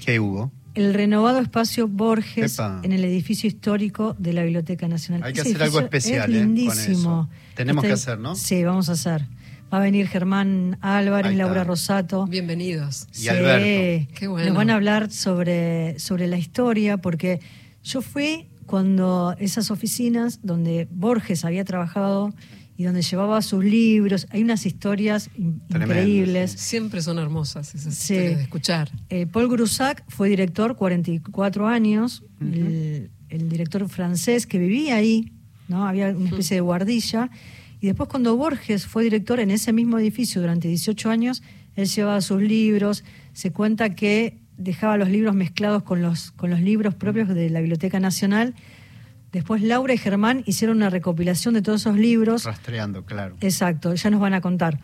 ¿Qué hubo? el renovado espacio Borges en el edificio histórico de la Biblioteca Nacional. Hay que hacer algo especial. Es ¿eh? lindísimo. Tenemos que hacer, ¿no? Sí, vamos a hacer. Va a venir Germán Álvarez, Laura Rosato. Bienvenidos. Y Alberto. Qué bueno. Nos van a hablar sobre, sobre la historia, porque yo fui cuando esas oficinas donde Borges había trabajado y donde llevaba sus libros. Hay unas historias increíbles. Siempre son hermosas esas historias de escuchar. Eh, Paul Grusac fue director 44 años, el, director francés que vivía ahí, ¿no? había una especie de guardilla. Y después cuando Borges fue director en ese mismo edificio durante 18 años, él llevaba sus libros, se cuenta que dejaba los libros mezclados con los, con los libros propios de la Biblioteca Nacional Después Laura y Germán hicieron una recopilación de todos esos libros. Rastreando, claro. Exacto, ya nos van a contar.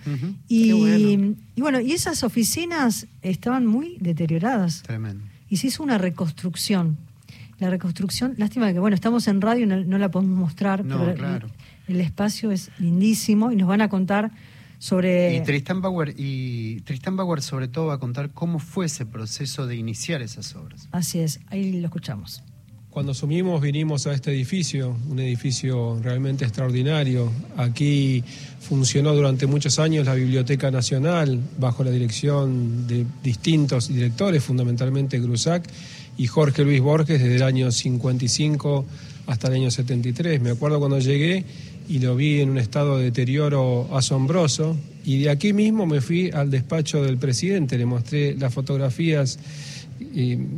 y, bueno. y esas oficinas estaban muy deterioradas. Tremendo. Y se hizo una reconstrucción. La reconstrucción, lástima que bueno, estamos en radio y no, la podemos mostrar, pero claro. el, espacio es lindísimo y nos van a contar sobre... Y Tristan Bauer, y Tristan Bauer sobre todo va a contar cómo fue ese proceso de iniciar esas obras. Así es, ahí lo escuchamos. Cuando asumimos vinimos a este edificio, un edificio realmente extraordinario. Aquí funcionó durante muchos años la Biblioteca Nacional bajo la dirección de distintos directores, fundamentalmente Grusac y Jorge Luis Borges desde el año 55 hasta el año 73. Me acuerdo cuando llegué y lo vi en un estado de deterioro asombroso y de aquí mismo me fui al despacho del presidente, le mostré las fotografías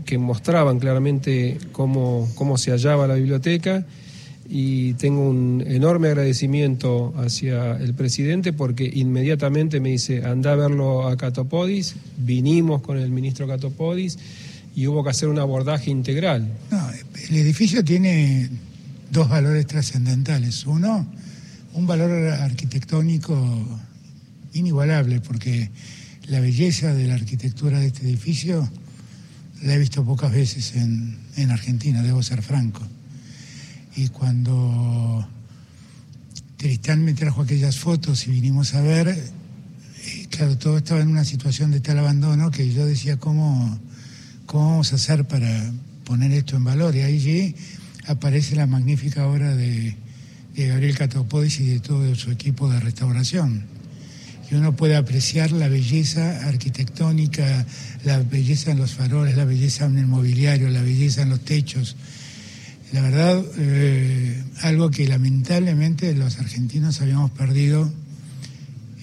que mostraban claramente cómo, cómo se hallaba la biblioteca y tengo un enorme agradecimiento hacia el presidente porque inmediatamente me dice, anda a verlo a Catopodis, vinimos con el ministro Catopodis y hubo que hacer un abordaje integral. el edificio tiene dos valores trascendentales. Uno, un valor arquitectónico inigualable porque la belleza de la arquitectura de este edificio la he visto pocas veces en, en Argentina, debo ser franco. Y cuando Tristán me trajo aquellas fotos y vinimos a ver, eh, claro, todo estaba en una situación de tal abandono que yo decía, ¿cómo, cómo vamos a hacer para poner esto en valor? Y allí aparece la magnífica obra de, Gabriel Catopodis y de todo su equipo de restauración y uno puede apreciar la belleza arquitectónica, la belleza en los faroles, la belleza en el mobiliario, la belleza en los techos. La verdad, eh, algo que lamentablemente los argentinos habíamos perdido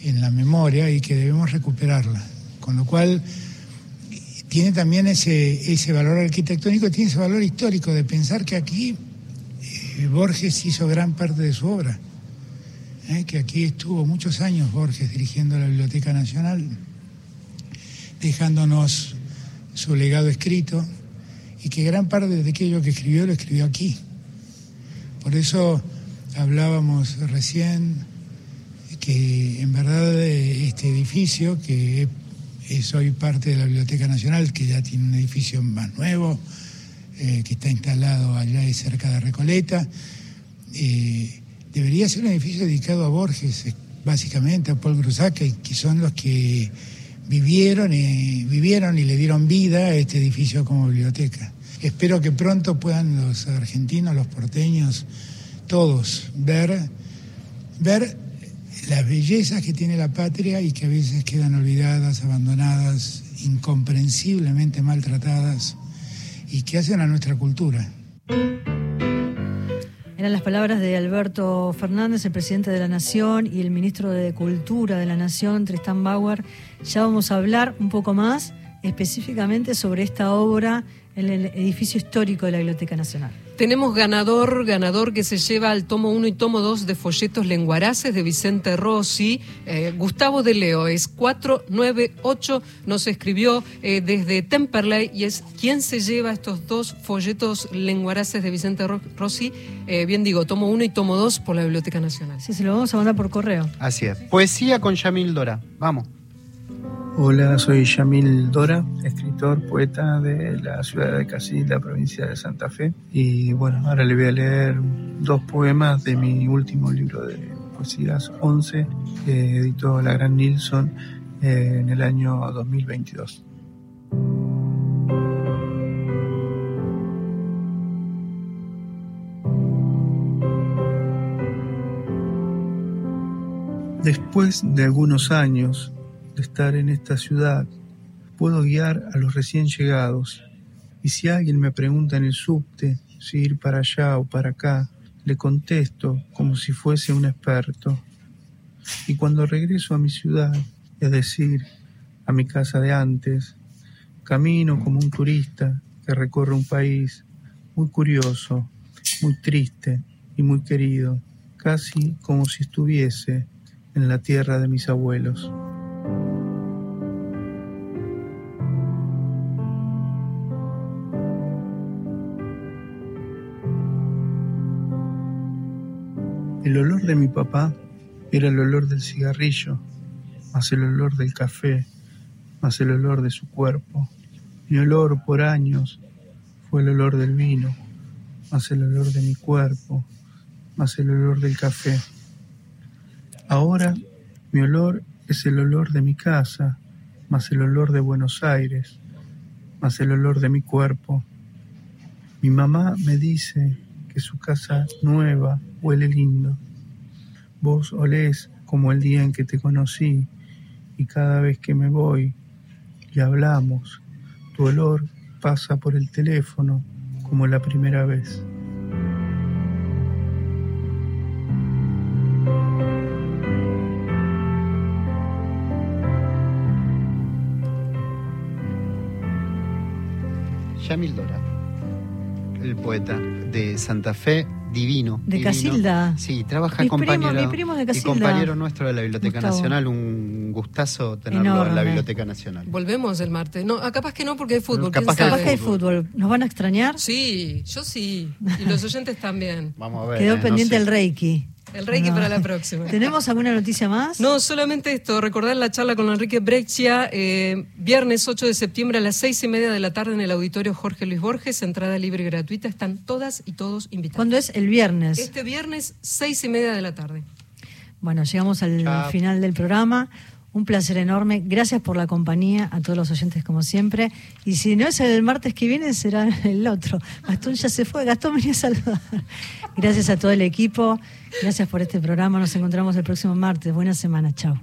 en la memoria y que debemos recuperarla. Con lo cual, tiene también ese, ese valor arquitectónico, tiene ese valor histórico de pensar que aquí eh, Borges hizo gran parte de su obra. ¿eh? que aquí estuvo muchos años Borges dirigiendo la Biblioteca Nacional, dejándonos su legado escrito y que gran parte de aquello que escribió lo escribió aquí. Por eso hablábamos recién que en verdad este edificio, que es hoy parte de la Biblioteca Nacional, que ya tiene un edificio más nuevo, eh, que está instalado allá cerca de Recoleta, eh, debería ser un edificio dedicado a Borges, eh, básicamente a Paul Grusac, que son los que vivieron y, vivieron y le dieron vida a este edificio como biblioteca. Espero que pronto puedan los argentinos, los porteños, todos ver, ver las bellezas que tiene la patria y que a veces quedan olvidadas, abandonadas, incomprensiblemente maltratadas y que hacen a nuestra cultura. Eran las palabras de Alberto Fernández, el presidente de la Nación, y el ministro de Cultura de la Nación, Tristan Bauer. Ya vamos a hablar un poco más específicamente sobre esta obra en el edificio histórico de la Biblioteca Nacional. Tenemos ganador, ganador que se lleva al tomo 1 y tomo 2 de Folletos Lenguaraces de Vicente Rossi. Eh, Gustavo de Leo es 498, nos escribió eh, desde Temperley y es quien se lleva estos dos folletos lenguaraces de Vicente Rossi. Eh, bien digo, tomo 1 y tomo 2 por la Biblioteca Nacional. Sí, se lo vamos a mandar por correo. Así es. Poesía con Yamil Dora. Vamos. Hola, soy Yamil Dora, escritor, poeta de la ciudad de Casilda, provincia de Santa Fe. Y bueno, ahora le voy a leer dos poemas de mi último libro de poesías 11, que editó la Gran Nilsson eh, en el año 2022. Después de algunos años de estar en esta ciudad, puedo guiar a los recién llegados. Y si alguien me pregunta en el subte si ir para allá o para acá, le contesto como si fuese un experto. Y cuando regreso a mi ciudad, es decir, a mi casa de antes, camino como un turista que recorre un país muy curioso, muy triste y muy querido, casi como si estuviese en la tierra de mis abuelos. El olor de mi papá era el olor del cigarrillo, más el olor del café, más el olor de su cuerpo. Mi olor por años fue el olor del vino, más el olor de mi cuerpo, más el olor del café. Ahora mi olor es el olor de mi casa, más el olor de Buenos Aires, más el olor de mi cuerpo. Mi mamá me dice que su casa nueva huele lindo. Vos olés como el día en que te conocí y cada vez que me voy y hablamos, tu olor pasa por el teléfono como la primera vez. Yamil Dora, el poeta de Santa Fe, divino. De Casilda. Sí, trabaja compañero, y compañero nuestro de la Biblioteca Nacional. Un gustazo tenerlo en la Biblioteca Nacional. Volvemos el martes. No, capaz que no porque hay fútbol. capaz, que, hay fútbol. ¿Nos van a extrañar? Sí, yo sí. Y los oyentes también. Vamos a ver. Quedó eh, pendiente el Reiki. El Reiki para la próxima. ¿Tenemos alguna noticia más? No, solamente esto, recordar la charla con Enrique Brexia, eh, viernes 8 de septiembre a las seis y media de la tarde en el auditorio Jorge Luis Borges, entrada libre y gratuita, están todas y todos invitados. ¿Cuándo es? El viernes. Este viernes, seis y media de la tarde. Bueno, llegamos al final del programa. Un placer enorme. Gracias por la compañía a todos los oyentes como siempre. Y si no es el martes que viene, será el otro. Gastón ya se fue. Gastón venía a saludar. Gracias a todo el equipo. Gracias por este programa. Nos encontramos el próximo martes. Buena semana. Chao.